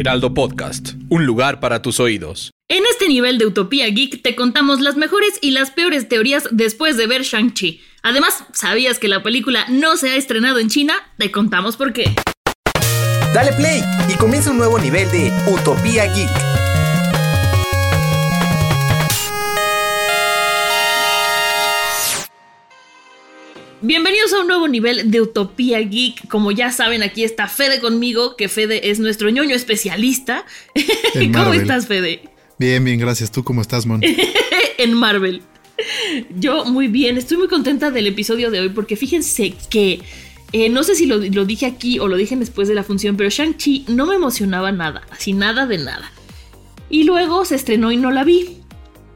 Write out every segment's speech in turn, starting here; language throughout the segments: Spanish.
Heraldo Podcast, un lugar para tus oídos. En este nivel de Utopía Geek te contamos las mejores y las peores teorías después de ver Shang-Chi. Además, ¿sabías que la película no se ha estrenado en China? Te contamos por qué. Dale play y comienza un nuevo nivel de Utopía Geek. Bienvenidos a un nuevo nivel de Utopía Geek. Como ya saben, aquí está Fede conmigo, que Fede es nuestro ñoño especialista. ¿Cómo estás, Fede? Bien, bien, gracias. ¿Tú cómo estás, Mon? en Marvel. Yo muy bien, estoy muy contenta del episodio de hoy porque fíjense que, eh, no sé si lo, lo, dije aquí o lo dije después de la función, pero Shang-Chi no me emocionaba nada, así nada de nada. Y luego se estrenó y no la vi.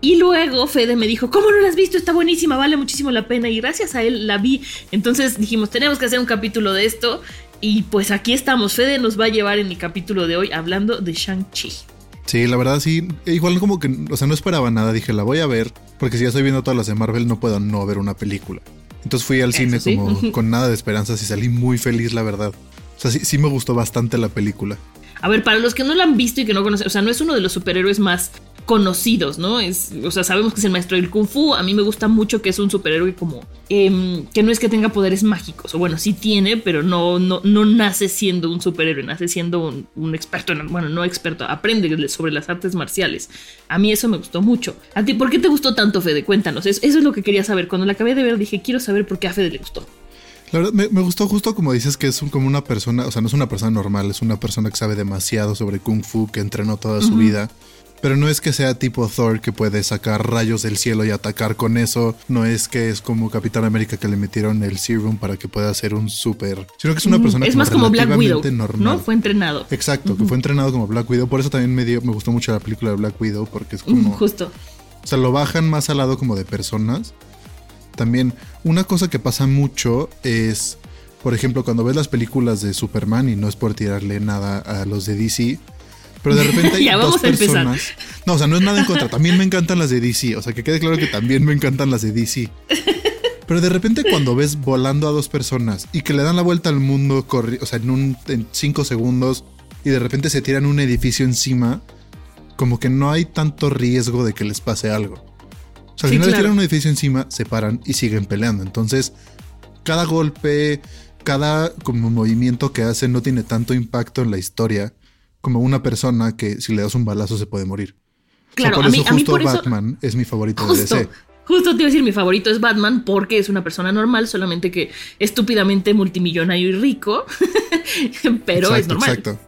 Y luego Fede me dijo, ¿cómo no la has visto? Está buenísima, vale muchísimo la pena. Y gracias a él la vi. Entonces dijimos, tenemos que hacer un capítulo de esto. Y pues aquí estamos. Fede nos va a llevar en el capítulo de hoy hablando de Shang-Chi. Sí, la verdad sí. Igual como que, o sea, no esperaba nada. Dije, la voy a ver. Porque si ya estoy viendo todas las de Marvel, no puedo no ver una película. Entonces fui al cine sí. como con nada de esperanzas y salí muy feliz, la verdad. O sea, sí, sí me gustó bastante la película. A ver, para los que no la han visto y que no conocen, o sea, no es uno de los superhéroes más conocidos, ¿no? Es, o sea, sabemos que es el maestro del kung fu. A mí me gusta mucho que es un superhéroe como eh, que no es que tenga poderes mágicos, o bueno, sí tiene, pero no, no, no nace siendo un superhéroe, nace siendo un, un, experto, en, bueno, no experto, aprende sobre las artes marciales. A mí eso me gustó mucho. ¿A ti por qué te gustó tanto, Fede? Cuéntanos. Eso, eso es lo que quería saber. Cuando la acabé de ver dije, quiero saber por qué a Fede le gustó. La verdad, me, me, gustó justo como dices que es un, como una persona, o sea, no es una persona normal, es una persona que sabe demasiado sobre kung fu, que entrenó toda su uh -huh. vida. Pero no es que sea tipo Thor que puede sacar rayos del cielo y atacar con eso. No es que es como Capitán América que le metieron el serum para que pueda ser un super. Sino que es una persona es como más como Black Widow. Normal. No fue entrenado. Exacto, uh -huh. que fue entrenado como Black Widow. Por eso también me dio, me gustó mucho la película de Black Widow porque es como. Justo. O sea, lo bajan más al lado como de personas. También una cosa que pasa mucho es, por ejemplo, cuando ves las películas de Superman y no es por tirarle nada a los de DC, pero de repente hay ya, dos personas. Empezar. No, o sea, no es nada en contra. También me encantan las de DC. O sea, que quede claro que también me encantan las de DC. Pero de repente cuando ves volando a dos personas y que le dan la vuelta al mundo, o sea, en, un, en cinco segundos y de repente se tiran un edificio encima, como que no hay tanto riesgo de que les pase algo. O sea, sí, si no claro. tiran un edificio encima, se paran y siguen peleando. Entonces, cada golpe, cada como movimiento que hacen no tiene tanto impacto en la historia como una persona que si le das un balazo se puede morir. Claro, o sea, por a eso mí, a mí justo por eso, Batman es mi favorito justo, de DC. Justo te iba a decir, mi favorito es Batman porque es una persona normal, solamente que estúpidamente multimillonario y rico, pero exacto, es normal. Exacto.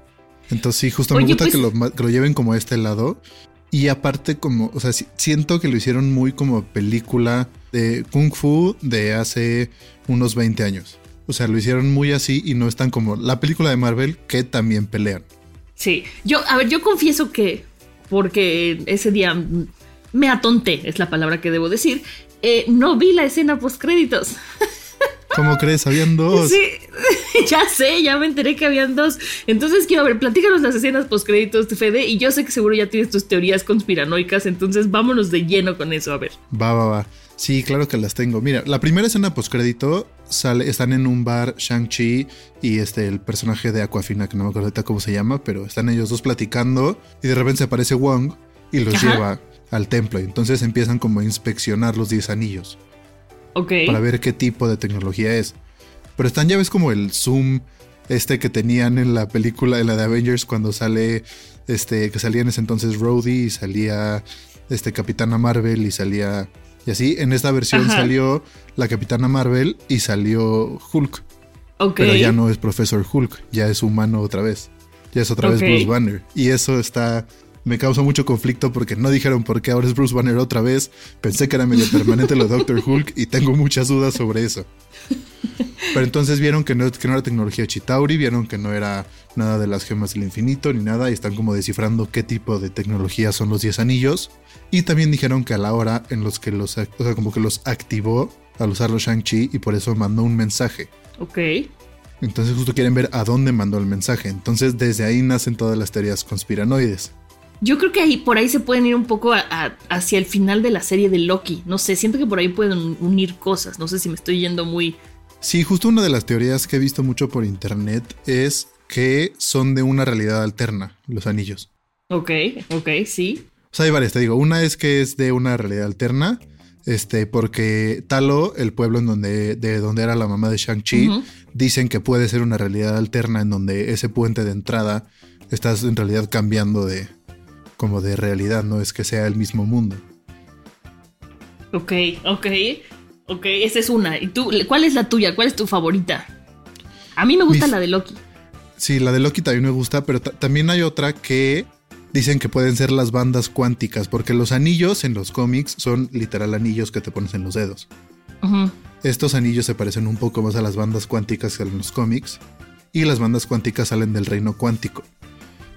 Entonces sí, justo Oye, me gusta pues, que, lo, que, lo, lleven como a este lado. Y aparte como, o sea, siento que lo hicieron muy como película de kung fu de hace unos 20 años. O sea, lo hicieron muy así y no están como la película de Marvel que también pelean. Sí, yo, a ver, yo confieso que, porque ese día me atonté, es la palabra que debo decir, eh, no vi la escena post créditos. ¿Cómo crees? Habían dos. Sí, ya sé, ya me enteré que habían dos. Entonces quiero ver, platícanos las escenas post créditos, Fede, y yo sé que seguro ya tienes tus teorías conspiranoicas, entonces vámonos de lleno con eso, a ver. Va, va, va. Sí, claro que las tengo. Mira, la primera escena postcrédito sale, están en un bar Shang-Chi y este el personaje de Aquafina, que no me acuerdo ahorita cómo se llama, pero están ellos dos platicando y de repente se aparece Wong y los Ajá. lleva al templo. Entonces empiezan como a inspeccionar los 10 anillos. Ok. Para ver qué tipo de tecnología es. Pero están ya ves como el zoom este que tenían en la película, en la de Avengers, cuando sale, este, que salía en ese entonces Rhodey y salía este Capitana Marvel y salía y así, en esta versión Ajá. salió la Capitana Marvel y salió Hulk. Ok. Pero ya no es Profesor Hulk, ya es humano otra vez. Ya es otra vez Bruce Banner. Y eso está. Me causa mucho conflicto porque no dijeron por qué ahora es Bruce Banner otra vez. Pensé que era medio permanente lo de Doctor Hulk y tengo muchas dudas sobre eso. Pero entonces vieron que no, que no era tecnología Chitauri, vieron que no era nada de las gemas del infinito ni nada, y están como descifrando qué tipo de tecnología son los 10 anillos. Y también dijeron que a la hora en los que los, o sea, como que los activó al usarlo Shang-Chi y por eso mandó un mensaje. Ok. Entonces justo quieren ver a dónde mandó el mensaje. Entonces desde ahí nacen todas las teorías conspiranoides. Yo creo que ahí por ahí se pueden ir un poco a- a- hacia el final de la serie de Loki. No sé, siento que por ahí pueden unir cosas. No sé si me estoy yendo muy. Sí, justo una de las teorías que he visto mucho por internet es que son de una realidad alterna, los anillos. Ok, ok, sí. O sea, hay varias, te digo. Una es que es de una realidad alterna, este, porque Talo, el pueblo en donde, de donde era la mamá de Shang-Chi, dicen que puede ser una realidad alterna en donde ese puente de entrada estás en realidad cambiando de como de realidad, no es que sea el mismo mundo. Ok, ok. Ok, esa es una. ¿Y tú? ¿Cuál es la tuya? ¿Cuál es tu favorita? A mí me gusta Mis- la de Loki. Sí, la de Loki también me gusta, pero ta- también hay otra que dicen que pueden ser las bandas cuánticas, porque los anillos en los cómics son literal anillos que te pones en los dedos. Estos anillos se parecen un poco más a las bandas cuánticas que en los cómics, y las bandas cuánticas salen del reino cuántico.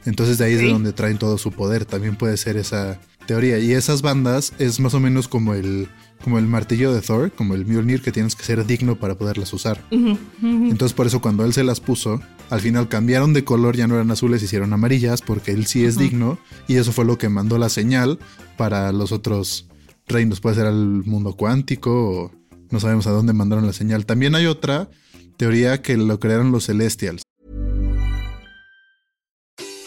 Entonces de ahí es de donde traen todo su poder, también puede ser esa teoría. Y esas bandas es más o menos como el, como el martillo de Thor, como el Mjolnir, que tienes que ser digno para poderlas usar. Entonces por eso cuando él se las puso, al final cambiaron de color, ya no eran azules, hicieron amarillas, porque él sí es digno, y eso fue lo que mandó la señal para los otros reinos. Puede ser al mundo cuántico, o no sabemos a dónde mandaron la señal. También hay otra teoría que lo crearon los Celestials.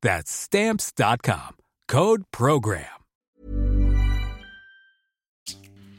That's stamps.com. Code program.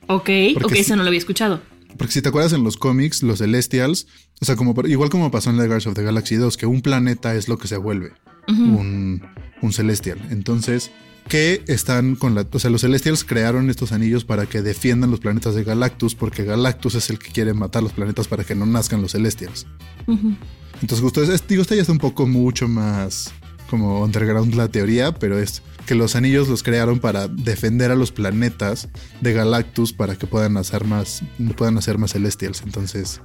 Ok, Porque ok, sí. eso no lo había escuchado. Porque si te acuerdas en los cómics, los Celestials, o sea, como igual como pasó en The Guardians of the Galaxy 2, que un planeta es lo que se vuelve un, un Celestial. Entonces, que están con la. O sea, los Celestials crearon estos anillos para que defiendan los planetas de Galactus, porque Galactus es el que quiere matar los planetas para que no nazcan los Celestials. Entonces, justo es, es- digo, esta ya está un poco mucho más como underground la teoría, pero es que los anillos los crearon para defender a los planetas de Galactus para que puedan hacer más, puedan hacer más Celestials. Entonces,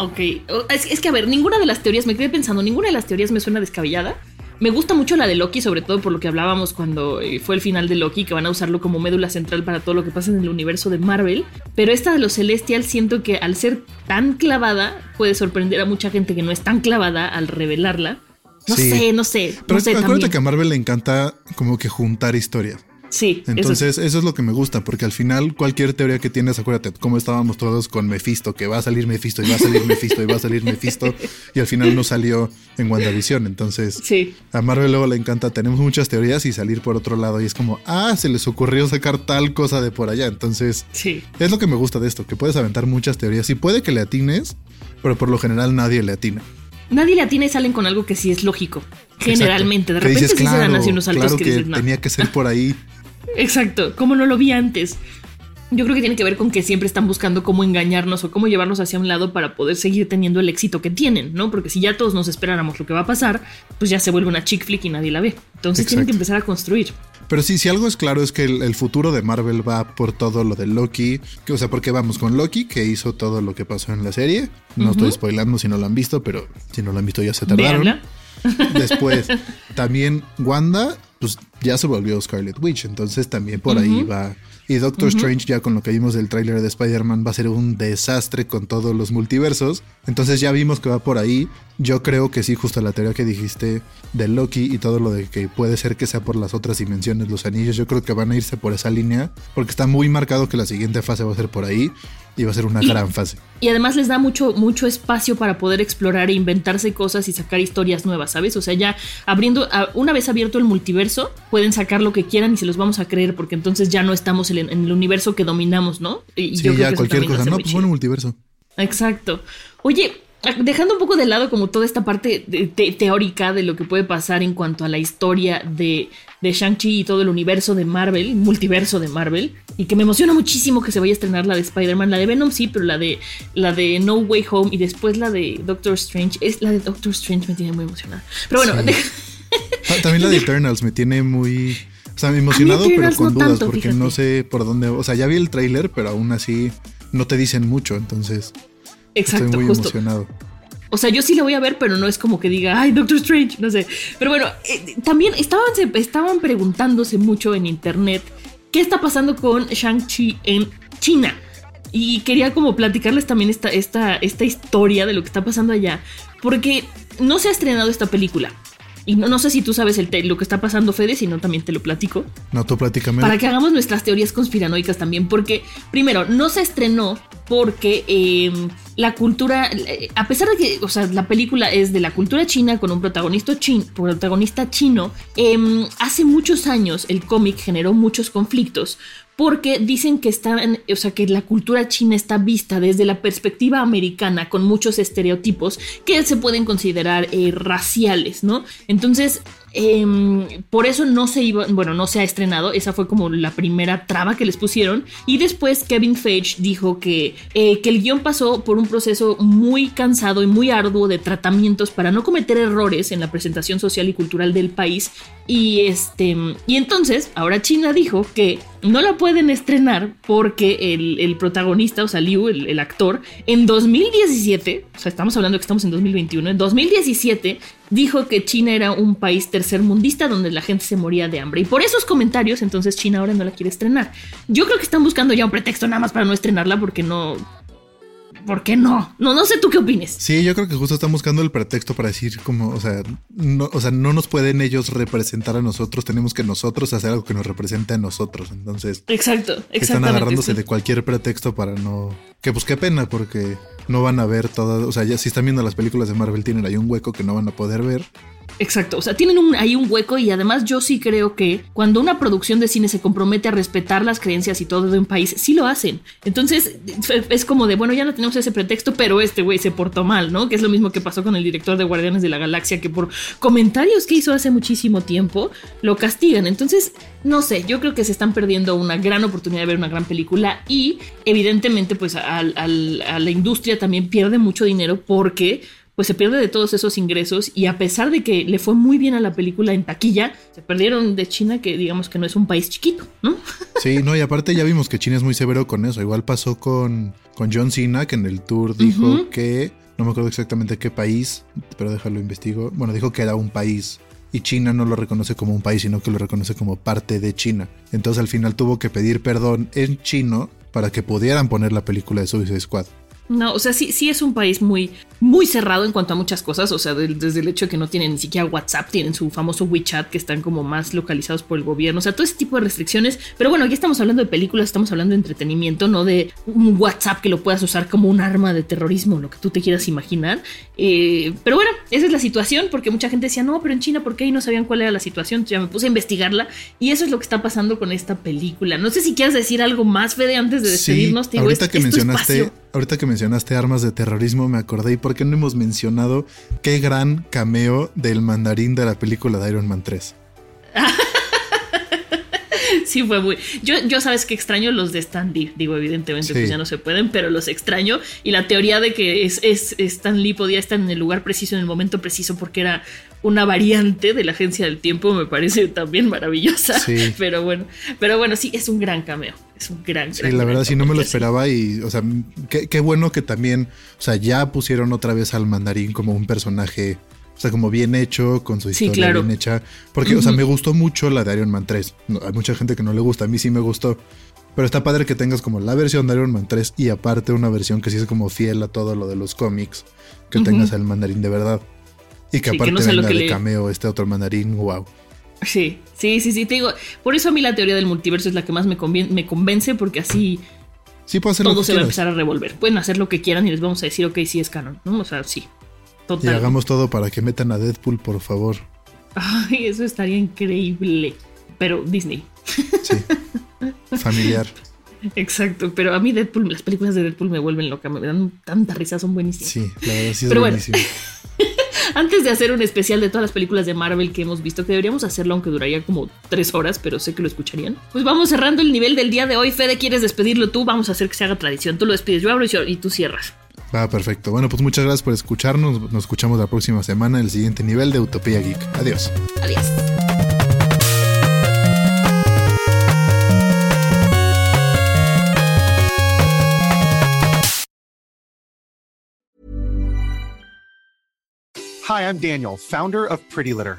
Ok, O- es, que a ver, ninguna de las teorías, me quedé pensando, ninguna de las teorías me suena descabellada. Me gusta mucho la de Loki, sobre todo por lo que hablábamos cuando eh, fue el final de Loki, que van a usarlo como médula central para todo lo que pasa en el universo de Marvel. Pero esta de los Celestials siento que al ser tan clavada puede sorprender a mucha gente que no es tan clavada al revelarla. No Sí. sé, no sé. pero no sé acuérdate también. que a Marvel le encanta como que juntar historias. Sí, eso Entonces, eso es lo que me gusta, porque al final cualquier teoría que tienes, acuérdate cómo estábamos todos con Mephisto, que va a salir Mephisto y va a salir Mephisto y va a salir Mephisto, y al final no salió en WandaVision. Entonces, Sí. a Marvel luego le encanta, tenemos muchas teorías y salir por otro lado, y es como, ah, se les ocurrió sacar tal cosa de por allá. Entonces, Sí. es lo que me gusta de esto, que puedes aventar muchas teorías y puede que le atines, pero por lo general nadie le atina. Nadie le atina y salen con algo que sí es lógico. Generalmente. De repente dices, sí se dan "Claro, así unos saltos claro que, que dices, no. tenía que ser por ahí. Exacto, como no lo vi antes. Yo creo que tiene que ver con que siempre están buscando cómo engañarnos o cómo llevarnos hacia un lado para poder seguir teniendo el éxito que tienen, ¿no? Porque si ya todos nos esperáramos lo que va a pasar, pues ya se vuelve una chick flick y nadie la ve. Entonces tienen que empezar a construir. Pero sí, si algo es claro es que el, futuro de Marvel va por todo lo de Loki. Que, o sea, porque vamos con Loki, que hizo todo lo que pasó en la serie. No estoy spoilando si no lo han visto, pero si no lo han visto ya se tardaron. Después, también Wanda, pues ya se volvió Scarlet Witch. Entonces también por ahí va y Doctor Strange, ya con lo que vimos del tráiler de Spider-Man, va a ser un desastre con todos los multiversos. Entonces ya vimos que va por ahí. Yo creo que sí, justo la teoría que dijiste de Loki y todo lo de que puede ser que sea por las otras dimensiones, los anillos, yo creo que van a irse por esa línea, porque está muy marcado que la siguiente fase va a ser por ahí y va a ser una gran fase. Y además les da mucho, mucho espacio para poder explorar e inventarse cosas y sacar historias nuevas, ¿sabes? O sea, ya abriendo, una vez abierto el multiverso, pueden sacar lo que quieran y se los vamos a creer, porque entonces ya no estamos en, el universo que dominamos, ¿no? Y sí, ya cualquier cosa. No, pues bueno, multiverso. Exacto. Oye, dejando un poco de lado como toda esta parte teórica de lo que puede pasar en cuanto a la historia de, de Shang-Chi y todo el universo de Marvel, multiverso de Marvel, y que me emociona muchísimo que se vaya a estrenar la de Spider-Man, la de Venom sí, pero la de, la de No Way Home y después la de Doctor Strange, es la de Doctor Strange me tiene muy emocionada. Pero bueno, también la de Eternals me tiene muy... O sea, emocionado, pero con dudas, porque no sé por dónde. O sea, ya vi el tráiler, pero aún así no te dicen mucho, entonces. Exacto, estoy muy emocionado. O sea, yo sí la voy a ver, pero no es como que diga, ay, Doctor Strange, no sé. Pero bueno, eh, también estaban, estaban preguntándose mucho en internet qué está pasando con Shang-Chi en China. Y quería como platicarles también esta, esta, esta historia de lo que está pasando allá, porque no se ha estrenado esta película. Y no, sé si tú sabes el lo que está pasando, Fede, si no también te lo platico. No, tú platícame. Para que hagamos nuestras teorías conspiranoicas también, porque primero, no se estrenó porque em, la cultura, a pesar de que, o sea, la película es de la cultura china con un protagonista, protagonista chino, em, hace muchos años el cómic generó muchos conflictos porque dicen que están, o sea, que la cultura china está vista desde la perspectiva americana con muchos estereotipos que se pueden considerar eh, raciales, ¿no? Entonces, Em, por eso no se iba, bueno, no se ha estrenado. Esa fue como la primera traba que les pusieron. Y después Kevin Feige dijo que, eh, que el guion pasó por un proceso muy cansado y muy arduo de tratamientos para no cometer errores en la presentación social y cultural del país. Y este, y entonces, ahora China dijo que no la pueden estrenar porque el, protagonista, o sea, Liu, el, el, actor, en 2017, o sea, estamos hablando que estamos en 2021, en 2017 dijo que China era un país tercermundista donde la gente se moría de hambre. Y por esos comentarios, entonces China ahora no la quiere estrenar. Yo creo que están buscando ya un pretexto nada más para no estrenarla porque no... ¿Por qué no? No, no sé tú qué opines. Sí, yo creo que justo están buscando el pretexto para decir como, o sea, no, o sea, no nos pueden ellos representar a nosotros, tenemos que nosotros hacer algo que nos represente a nosotros. Entonces, exacto, están agarrándose de cualquier pretexto para no, que pues qué pena porque no van a ver todas, o sea, ya si están viendo las películas de Marvel tienen ahí un hueco que no van a poder ver. Exacto, o sea, tienen ahí un hueco y además yo sí creo que cuando una producción de cine se compromete a respetar las creencias y todo de un país, sí lo hacen. Entonces es como de, bueno, ya no tenemos ese pretexto, pero este güey se portó mal, ¿no? Que es lo mismo que pasó con el director de Guardianes de la Galaxia, que por comentarios que hizo hace muchísimo tiempo, lo castigan. Entonces, no sé, yo creo que se están perdiendo una gran oportunidad de ver una gran película y evidentemente pues a la industria también pierde mucho dinero porque pues se pierde de todos esos ingresos y a pesar de que le fue muy bien a la película en taquilla, se perdieron de China, que digamos que no es un país chiquito, ¿no? Sí, no, y aparte ya vimos que China es muy severo con eso. Igual pasó con, con John Cena, que en el tour dijo que, no me acuerdo exactamente qué país, pero déjalo investigo. Bueno, dijo que era un país y China no lo reconoce como un país, sino que lo reconoce como parte de China. Entonces al final tuvo que pedir perdón en chino para que pudieran poner la película de Suicide Squad. No, o sea, sí, sí es un país muy, muy cerrado en cuanto a muchas cosas. O sea, desde el hecho de que no tienen ni siquiera WhatsApp, tienen su famoso WeChat que están como más localizados por el gobierno. O sea, todo ese tipo de restricciones. Pero bueno, aquí estamos hablando de películas, estamos hablando de entretenimiento, no de un WhatsApp que lo puedas usar como un arma de terrorismo, lo que tú te quieras imaginar. Eh, pero bueno, esa es la situación, porque mucha gente decía, no, pero en China, ¿por qué? Y no sabían cuál era la situación. Entonces ya me puse a investigarla y eso es lo que está pasando con esta película. No sé si quieres decir algo más, Fede, antes de despedirnos. Sí, ahorita que mencionaste ahorita que mencionaste armas de terrorismo, me acordé. ¿Y por qué no hemos mencionado qué gran cameo del mandarín de la película de Iron Man 3? sí, fue muy. Yo, yo sabes que extraño los de Stan Lee. Digo, evidentemente, pues Sí. ya no se pueden, pero los extraño. Y la teoría de que es, es Stan Lee podía estar en el lugar preciso, en el momento preciso, porque era una variante de la agencia del tiempo, me parece también maravillosa. Sí. Pero bueno, pero bueno, sí, es un gran cameo. Es un gran, Sí, gran, la verdad sí no me lo esperaba y, o sea, qué, qué bueno que también, o sea, ya pusieron otra vez al mandarín como un personaje, o sea, como bien hecho, con su Sí, historia claro. bien hecha. Porque, o sea, me gustó mucho la de Iron Man 3. No, hay mucha gente que no le gusta, a mí sí me gustó. Pero está padre que tengas como la versión de Iron Man 3 y aparte una versión que sí es como fiel a todo lo de los cómics, que tengas al mandarín de verdad. Y que Sí, que aparte no venga que de le- cameo este otro mandarín, wow. Sí, sí, sí, sí, te digo. Por eso a mí la teoría del multiverso es la que más me, me convence, porque así Sí hacer lo todo se va a empezar a revolver. Pueden hacer lo que quieran y les vamos a decir, ok, sí es canon, ¿no? O sea, sí. Y hagamos todo para que metan a Deadpool, por favor. Ay, eso estaría increíble. Pero Disney. Sí. Familiar. Exacto. Pero a mí Deadpool, las películas de Deadpool me vuelven loca. Me dan tanta risa, son buenísimas. Sí, la verdad sí es Pero bueno. Antes de hacer un especial de todas las películas de Marvel que hemos visto, que deberíamos hacerlo aunque duraría como tres horas, pero sé que lo escucharían. Pues vamos cerrando el nivel del día de hoy. Fede, ¿quieres despedirlo tú? Vamos a hacer que se haga tradición. Tú lo despides, yo abro y tú cierras. Va, perfecto. Bueno, pues muchas gracias por escucharnos. Nos escuchamos la próxima semana en el siguiente nivel de Utopía Geek. Adiós. Adiós. Hi, I'm Daniel, founder of Pretty Litter.